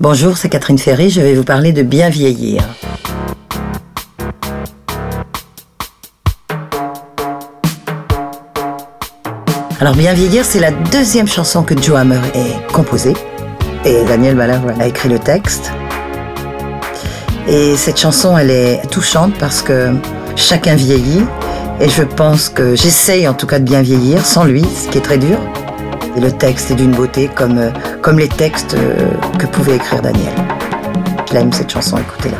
Bonjour, c'est Catherine Ferry, je vais vous parler de bien vieillir. Alors Bien vieillir, c'est la deuxième chanson que Joe Hammer ait composée. Et Daniel Ballard a écrit le texte. Et cette chanson, elle est touchante parce que chacun vieillit. Et je pense que j'essaye en tout cas de bien vieillir sans lui, ce qui est très dur. Et le texte est d'une beauté comme, comme les textes que pouvait écrire Daniel. Je l'aime cette chanson, écoutez-la.